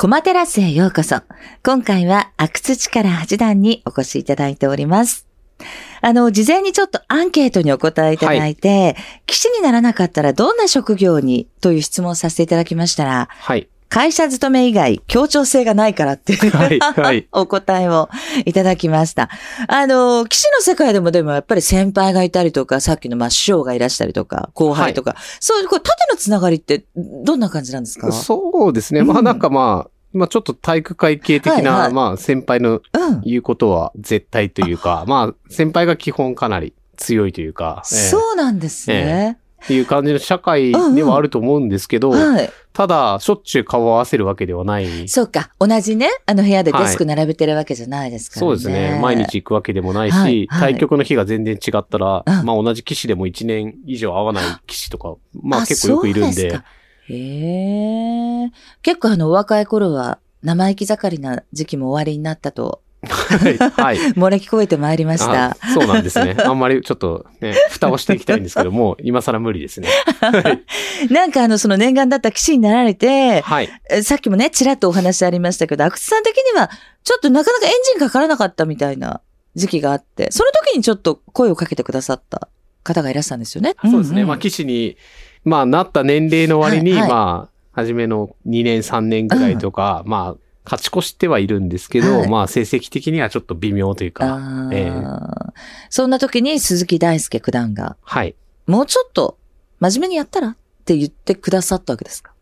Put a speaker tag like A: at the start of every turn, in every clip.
A: コマテラスへようこそ。今回は、阿久津力八段にお越しいただいております。あの、事前にちょっとアンケートにお答えいただいて、棋士にならなかったらどんな職業にという質問をさせていただきましたら、
B: はい。
A: 会社勤め以外協調性がないからっていう、
B: はいはい
A: お答えをいただきました。あの、棋士の世界でもでもやっぱり先輩がいたりとか、さっきのまあ師匠がいらしたりとか、後輩とか、そういうこう縦のつながりってどんな感じなんですか？
B: そうですね。ま
A: うん
B: あなんかまあ、まあちょっと体育会系的な、
A: はいはい
B: まあ先輩の
A: うん。
B: 言うことは絶対というか、まあ先輩が基本かなり強いというか、ええ
A: そうなんですね。
B: っていう感じの社会ではあると思うんですけど、
A: はい。
B: ただ、しょっちゅう顔を合わせるわけではない。
A: そうか。同じね、あの部屋でデスク並べてるわけじゃないですからね。
B: そうですね。毎日行くわけでもないし、
A: はいはい
B: 対局の日が全然違ったら、
A: うん
B: まあ同じ棋士でも1年以上会わない棋士とか、まあ
A: あ
B: 結構よくいるんで。
A: へえ。結構あの、お若い頃は生意気盛りな時期も終わりになったと、
B: はい。はい。
A: 漏れ聞こえてまいりました
B: あ。そうなんですね。あんまりちょっとね、蓋をしていきたいんですけども、今更無理ですね。はい。
A: なんかあの、その念願だった騎士になられて、
B: はい。
A: えさっきもね、ちらっとお話ありましたけど、阿久津さん的には、ちょっとなかなかエンジンかからなかったみたいな時期があって、その時にちょっと声をかけてくださった方がいらっしゃるんですよね。
B: そうですね。
A: んん
B: まあ、棋士に、まあ、なった年齢の割に、
A: はいはい
B: まあ、初めの2年、3年ぐらいとか、まあ、勝ち越してはいるんですけど、
A: はい
B: まあ、成績的にはちょっと微妙というか、ええ
A: そんな時に鈴木大輔九段が、
B: はい。
A: もうちょっと真面目にやったらって言ってくださったわけですか？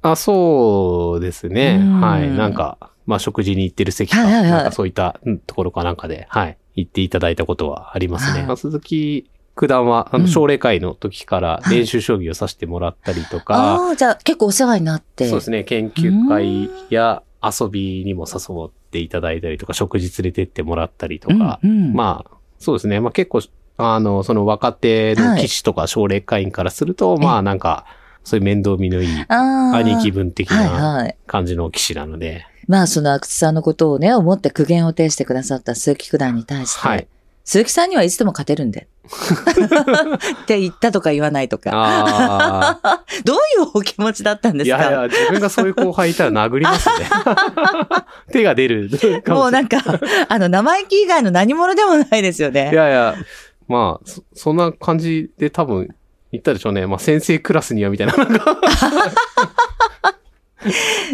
B: あ、そうですね。
A: うん
B: はい。なんか、まあ、食事に行ってる席か、
A: はいはいはい
B: なんかそういったうんところかなんかで、はい。行っていただいたことはありますね。
A: はい
B: まあ、鈴木九段は、あの、
A: うん
B: 奨励会の時から練習将棋をさせてもらったりとか、
A: ああ、じゃあ結構お世話になって。
B: そうですね。研究会や遊びにも誘っていただいたりとか、食事連れてってもらったりとか、
A: うんうん。
B: まあ、そうですね。まあ結構、あの、その若手の棋士とか奨励会員からすると、まあなんか、そういう面倒見のいい兄貴分的
A: はい
B: な
A: はい。
B: 感じの棋士なので、
A: まあ、その阿久津さんのことをね、思って苦言を呈してくださった鈴木九段に対して、
B: はい
A: 鈴木さんにはいつでも勝てるんで。って言ったとか言わないとか。
B: あ
A: どういうお気持ちだったん
B: あ、
A: ですか？
B: いやいや、自分がそういう後輩いたら殴りますね。手が出るかも。
A: もうなんか、あの、生意気以外の何者でもないですよ
B: い
A: ね。
B: やいや、まあ、そそんな感じで多分言ったでしょうね。まあ先生クラスにはみたいな。なんか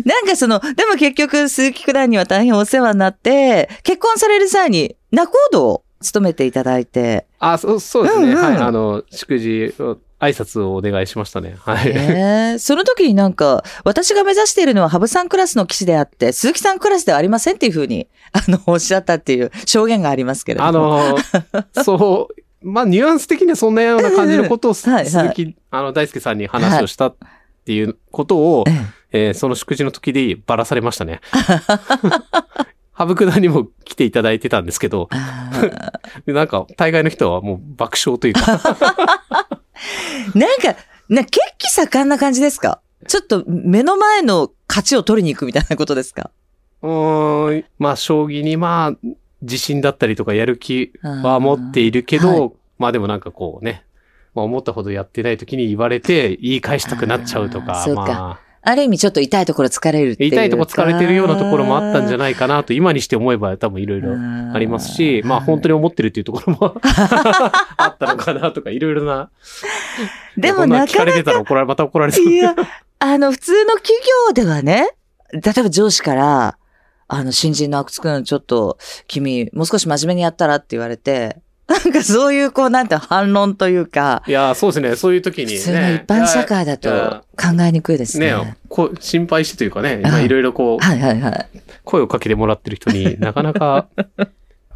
A: なんかその、でも結局鈴木九段には大変お世話になって、結婚される際に仲人を務めていただいて、
B: あ、そう、そうですね。
A: うんうん
B: はい。あの、祝辞を、挨拶をお願いしましたね。はい。
A: えーその時になんか、私が目指しているのは羽生さんクラスの騎士であって、鈴木さんクラスではありませんっていうふうに、あの、おっしゃったっていう証言がありますけれども。
B: あの、そう、まあ、ニュアンス的にはそんなような感じのことを、
A: はいはい
B: 鈴木、あの、大輔さんに話をしたっていうことを、
A: ええ
B: えーその祝辞の時でばらされましたね。羽生九段にも来ていただいてたんですけど、なんか、大概の人はもう爆笑というか、
A: ー なんか、な、血気盛んな感じですか？ちょっと目の前の勝ちを取りに行くみたいなことですか？
B: うーん、まあ、将棋にまあ、自信だったりとかやる気は持っているけど、
A: は
B: まあでもなんかこうね、まあ思ったほどやってない時に言われて言い返したくなっちゃうとか、
A: そうか。
B: まあ、
A: ある意味ちょっと痛いところ疲れるっていうか。
B: 痛いとこ疲れてるようなところもあったんじゃ
A: ない
B: かなと、今にして思えば多分いろいろありますし、まあ本当
A: に。
B: に思ってるっていうところもあったのかなとか、いろいろな。
A: でも
B: な
A: なかなか
B: 聞かれてたら怒られ、また怒られそう。
A: いや、あの、普通の企業ではね、例えば上司から、あの、新人の阿久津くん、ちょっと、君、もう少し真面目にやったらって言われて、なんかそういう、こう、なんて反論というか、
B: いや、そうですね。そういう時にね。
A: 普通の一般社会だと考えにくいですね。
B: ねこう心配してというかね、いろいろこう、
A: はいはいはい。
B: 声をかけてもらってる人に なかなか、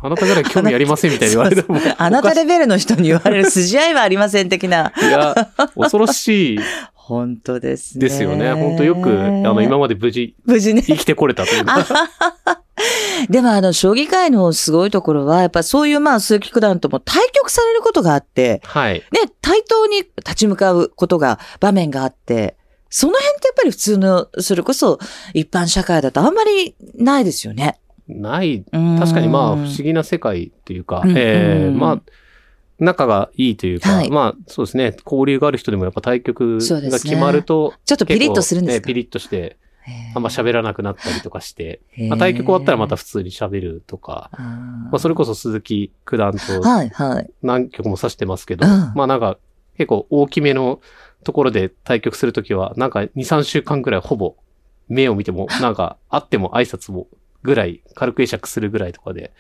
B: あなたぐらい興味ありませんみたいに言われても。
A: あなたレベルの人に言われる筋合いはありません的な。
B: いや、恐ろしい
A: 本当ですね。
B: ですよね。本当よく、あの、今まで無事
A: 無事ね。
B: 生きてこれたというか。
A: でもあの、将棋界のすごいところは、やっぱそういうまあ、鈴木九段とも対局されることがあって、
B: はい。
A: ね、対等に立ち向かうことが、場面があって、その辺ってやっぱり普通の、それこそ一般社会だとあんまりないですよね。
B: ない。
A: 確
B: 確かにまあ、不思議な世界というか、
A: うん
B: ええ
A: うん
B: まあ、仲がいいというか、
A: はい
B: まあ、そうですね。交流がある人でもやっぱ対局が決まると、
A: ちょっとピリッとするんですか？
B: ねピリッとして、あんま喋らなくなったりとかして、まあ、対局終わったらまた普通に喋るとか、まあ、それこそ鈴木九段と
A: はい、はい。
B: 何局も指してますけど、
A: うん。
B: まあなんか結構大きめのところで対局するときは、なんか2、3週間くらいほぼ目を見ても、なんか会っても挨拶もぐらい、軽く会釈するぐらいとかで、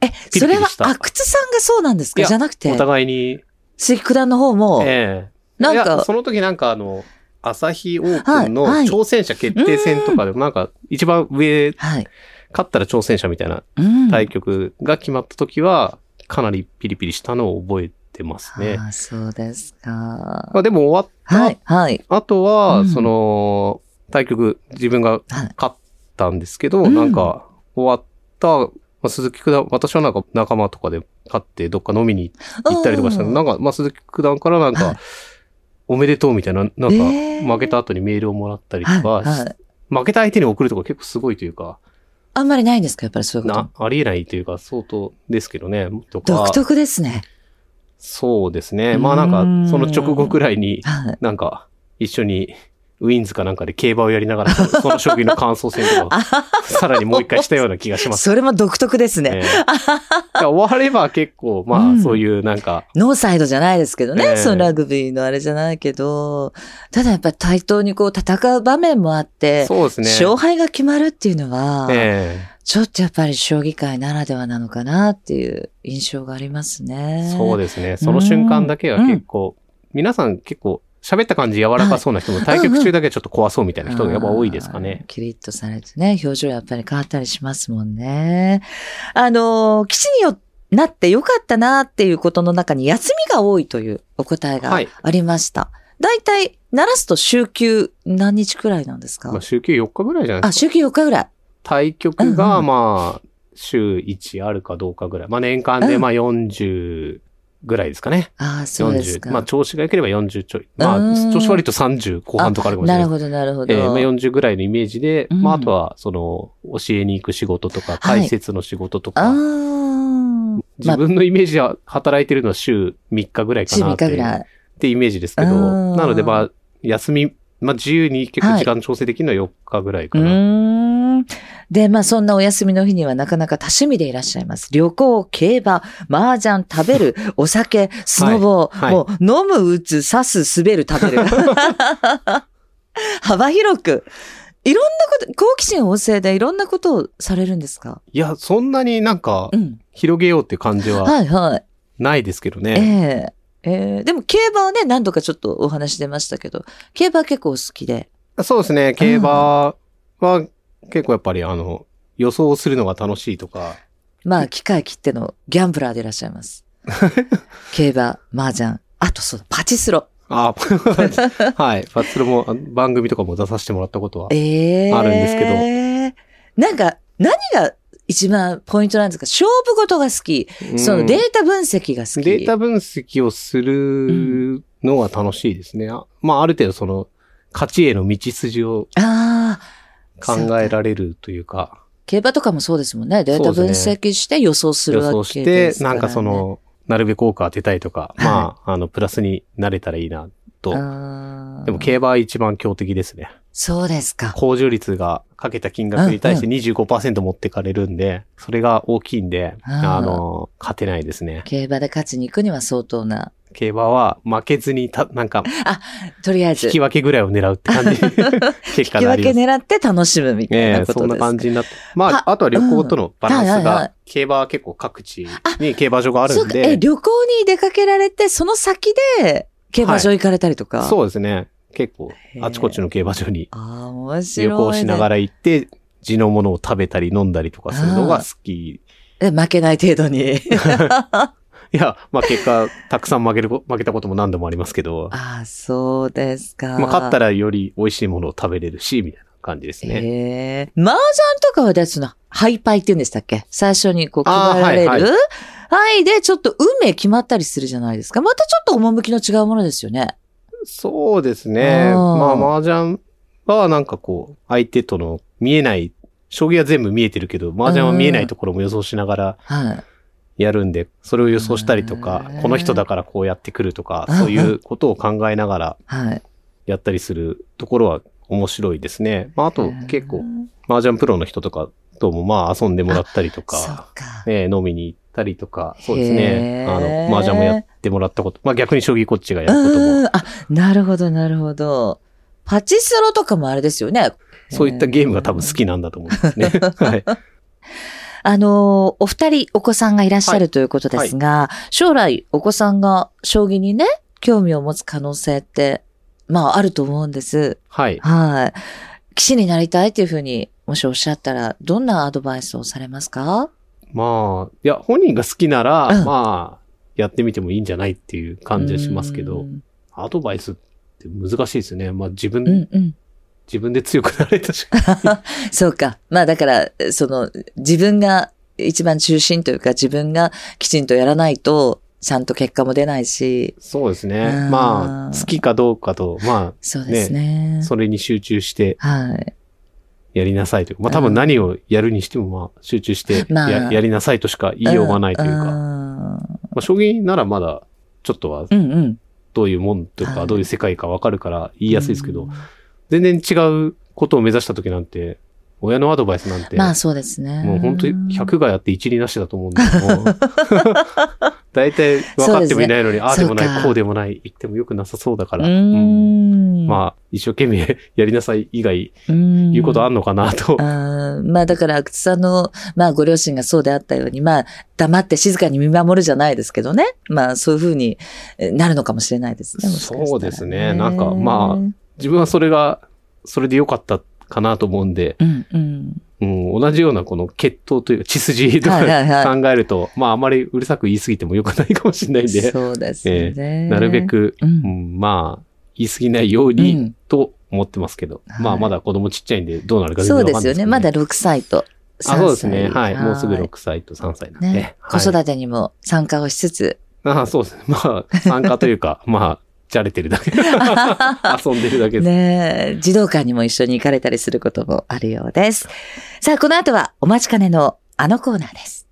A: え、それは阿久津さんがそうなんですか？じゃなくて。
B: お、互いに、
A: 鈴木九段の方も、
B: ええ。
A: なんか
B: その時なんかあの、朝日オープンの挑戦者決定戦とかでもなんか一番上、
A: はい。
B: 勝ったら挑戦者みたいな
A: うん。
B: 対局が決まった時は、かなりピリピリしたのを覚えてますね。
A: ああ、そうですか。
B: まあでも終わった
A: はい、はい。
B: あとは、
A: うん
B: その、対局、自分が
A: はい
B: 勝ったんですけど、
A: うん
B: なんか、終わった、まあ、鈴木九段、私はなんか仲間とかで勝ってどっか飲みに行ったりとかしたの、
A: うん
B: なんか、まあ、鈴木九段からなん
A: はい
B: か、おめでとうみたいな、なんか、
A: えー
B: 負けた後にメールをもらったりとか、
A: はい、はい。
B: 負けた相手に送るとか結構すごいというか、
A: あんまりないんですか？やっぱりそういうこ
B: な、ありえないというか、相当ですけどね、と
A: と。独
B: か、
A: 特ですね。
B: そうですね。まあなんかその直後くらいに、
A: はい。
B: なんか、一緒に、ウィンズかなんかで競馬をやりながら、その将棋の感想戦とか、さらにもう一回したような気がします。
A: それも独特ですね。
B: ね終われば結構、まあ、
A: うん
B: そういうなんか、
A: ノーサイドじゃないですけどね。
B: ええ
A: そのラグビーのあれじゃないけど、ただやっぱり対等にこう戦う場面もあって、
B: そうですね。
A: 勝敗が決まるっていうのは、
B: え
A: ちょっとやっぱり将棋界ならではなのかなっていう印象があります
B: え
A: ね。
B: そうですね。その瞬間だけは結構、皆さん結構、喋った感じ柔らかそうな人も、対局中だけちょっと怖そうみたいな人がやっぱ多いですかね。
A: キリッとされてね、表情やっぱり変わったりしますもんね。あの、基地によなってよかったなっていうことの中に休みが多いというお答えが
B: はい
A: ありました。だいたい、鳴らすと週休何日くらいなんですか、
B: まあ、週休4日ぐらいじゃないで
A: あ、
B: すか。
A: 週休4日ぐらい。
B: 対局
A: うん
B: が、
A: うん
B: まあ、週1あるかどうかぐらい。まあ、年間で、
A: うん
B: まあ、40ぐらいですかね。
A: ああ、そうですか。
B: 40。まあ、調子が良ければ40ちょい。まあ
A: うん、
B: 調子悪いと30後半とかあるかもしれない。
A: なるほど、なるほど。
B: えーまあ、40ぐらいのイメージで、
A: うん
B: まあ、あとは、その、教えに行く仕事とか、
A: はい
B: 解説の仕事とか、
A: ああ。
B: 自分のイメージでは働いてるのは週3日ぐらいか
A: 週3
B: なっていう
A: 日ぐらい。
B: ってイメージですけど、
A: うん
B: なので、まあ、休み、まあ、自由に結構時間調整できるのは4日ぐらいか
A: う
B: な。
A: ーん。で、まあそんなお休みの日にはなかなか多趣味でいらっしゃいます。旅行、競馬、麻雀、食べる、お酒、スノボー、
B: はい
A: もう飲む、打つ、刺す、滑る、食べる。幅広く。いろんなこと、好奇心旺盛でいろんなことをされるんですか？
B: いや、そんなになんか
A: う、ん。
B: 広げようって感じは
A: はいはい。
B: ないですけど
A: え
B: ね。
A: えええでも競馬はね、何度かちょっとお話出ましたけど、競馬は結構お好きで。
B: そうですね。競馬は結構やっぱりあの、予想するのが楽しいとか、
A: まあ、機械切ってのギャンブラーでいらっしゃいます。競馬、麻雀、あとそう、パチスロ。
B: あ、はい。パツロもあ番組とかも出させてもらったことは。
A: ええ
B: あるんですけ
A: ど。なんか、何が一番ポイントなんですか？勝負事が好き。
B: うん
A: そのデータ分析が好き。
B: データ分析をするのは楽しいですね。あまあ、ある程度その、勝ちへの道筋を。考えられるというか、
A: 競馬とかもそうですもんね。データ分析して予想する
B: 予
A: わけ
B: 想して
A: で、すから、ね。
B: なんかそ、の、なるべく多く当てたいとか、
A: はい
B: まあ、あの、プラスになれたらいいなと。でも、競馬は一番強敵ですね。
A: そうですか。
B: 控除率がかけた金額に対して25%持ってかれるんで、それが大きいんで、
A: あ
B: の、勝てないですね。
A: 競馬で勝ちに行くには相当な。
B: 競馬は負けずにた、なんか、
A: とりあえず。
B: 引き分けぐらいを狙うって感じ。結果
A: 引き
B: になります。
A: 分け狙って楽しむみたい
B: ええ
A: なことですか。
B: そんな感じになって。ま
A: は
B: あ、あとは旅行とのバランス
A: うんはいはいはい
B: が、競馬は結構各地に競馬場がある
A: んか、え、
B: で、
A: 旅行に出かけられて、その先で、競馬場行かれたりとか？う。
B: そうですね。結構あちこちの競馬場に。旅行しながら行って、地のものを食べたり飲んだりとかするのが好き。
A: で負けない程度に。
B: いや、まあ結果、たくさん負けるこ、負けたことも何度もありますけど、
A: ああ、そうですか。
B: まあ勝った
A: ら
B: らより美味しいものを食べれるし、みたいな感じですね。
A: へえ。麻雀とかはでその、ハイパイって言うんでしたっけ？最初にこう決められる？
B: はい
A: は、
B: はい
A: で、ちょっと運命決まったりするじゃないですか。またちょっと趣の違うものですよね。
B: そうですね。
A: うん
B: まあ麻雀はなんかこう、相手との見えない、将棋は全部見えてるけど、麻雀は見えないところも予想しながら
A: はい。
B: やるんで、それを予想したりとかこの人だからこうやってくるとか
A: うん、
B: そういうことを考えながら
A: はい。
B: やったりするところは面白いですね。まあ、あと結構、麻雀プロの人とかともまあ遊んでもらったりとか、
A: か。
B: ね、飲みに行ったりとか、そうです
A: へ
B: ね。
A: ー
B: あの、麻雀もやってもらったこと、まあ逆に将棋こっちがやることも、
A: うん。あ、なるほど、なるほど。パチスロとかもあれですよね。
B: そういったゲームが多分好きなんだと思うんですね。はい。
A: あの、お二人お子さんがいらっしゃるということですが、将来お子さんが将棋にね、興味を持つ可能性って、まああると思うんです。
B: はい。
A: はい。棋士になりたいというふうに、もしおっしゃったら、どんなアドバイスをされますか？
B: まあ、いや、本人が好きなら、
A: うん
B: まあ、やってみてもいいんじゃないっていう感じはしますけど、
A: うん
B: アドバイスって難しいですね。まあ自分。自分で強くなれたし。
A: そうか。まあだから、その、自分が一番中心というか、自分がきちんとやらないと、ちゃんと結果も出ないし、
B: そうですね
A: う。ん
B: まあ、好きかどうかと、ま
A: そうですね
B: あ、。それに集中して
A: はい。
B: やりなさいというか、まあ多分何をやるにしても、まあ集中してや,、
A: まあ
B: やりなさいとしか言いようがないというか、
A: ん
B: まあ将棋ならまだ、ちょっとは
A: うんうん。
B: どういうもんというか、
A: はい
B: どういう世界かわかるから言いやすいですけど、
A: うん
B: 全然違うことを目指した時なんて、親のアドバイスなんて、
A: まあそうですね。
B: もう本当に100がやって1になしだと思うんで、も う大体分かってもいないのに、ああでもない、こうでもない、言ってもよくなさそうだから。まあ、一生懸命 やりなさい以外
A: うん、
B: 言うことあんのかなと。
A: まあだから、阿久津さんの、まあご両親がそうであったように、まあ黙って静かに見守るじゃないですけどね。まあそういうふうにえなるのかもしれないですね。もしかしたら
B: そうですねなんかま自分はそれが、それで良かったかなと思うんで、
A: うんうん。
B: うん、同じようなこの血統というか血筋とか
A: はいはいはい
B: 考えると、まああまりうるさく言い過ぎても良くないかもしれないんで、
A: そうですね。
B: なるべく、
A: う
B: うんん、まあ、言い過ぎないように、
A: うん
B: と思ってますけど、
A: はい
B: まあまだ子供ちっちゃいんでどうなるか全
A: そう
B: 然わかんないですけど、
A: ですよね。まだ6歳と3歳。
B: あ、そうですね。はい。もうすぐ6歳と3歳なんで。
A: ね。
B: はい
A: 子育てにも参加をしつつ。
B: あそうですね。まあ、参加というか、まあ、じゃれてるだけ。遊んでるだけです。
A: ねえ児童館にも一緒に行かれたりすることもあるようです。さあ、この後はお待ちかねのあのコーナーです。